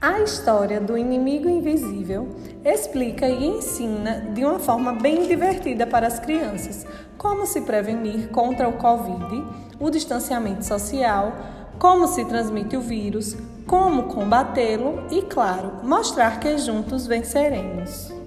A história do inimigo invisível explica e ensina de uma forma bem divertida para as crianças como se prevenir contra o Covid, o distanciamento social, como se transmite o vírus, como combatê-lo e, claro, mostrar que juntos venceremos.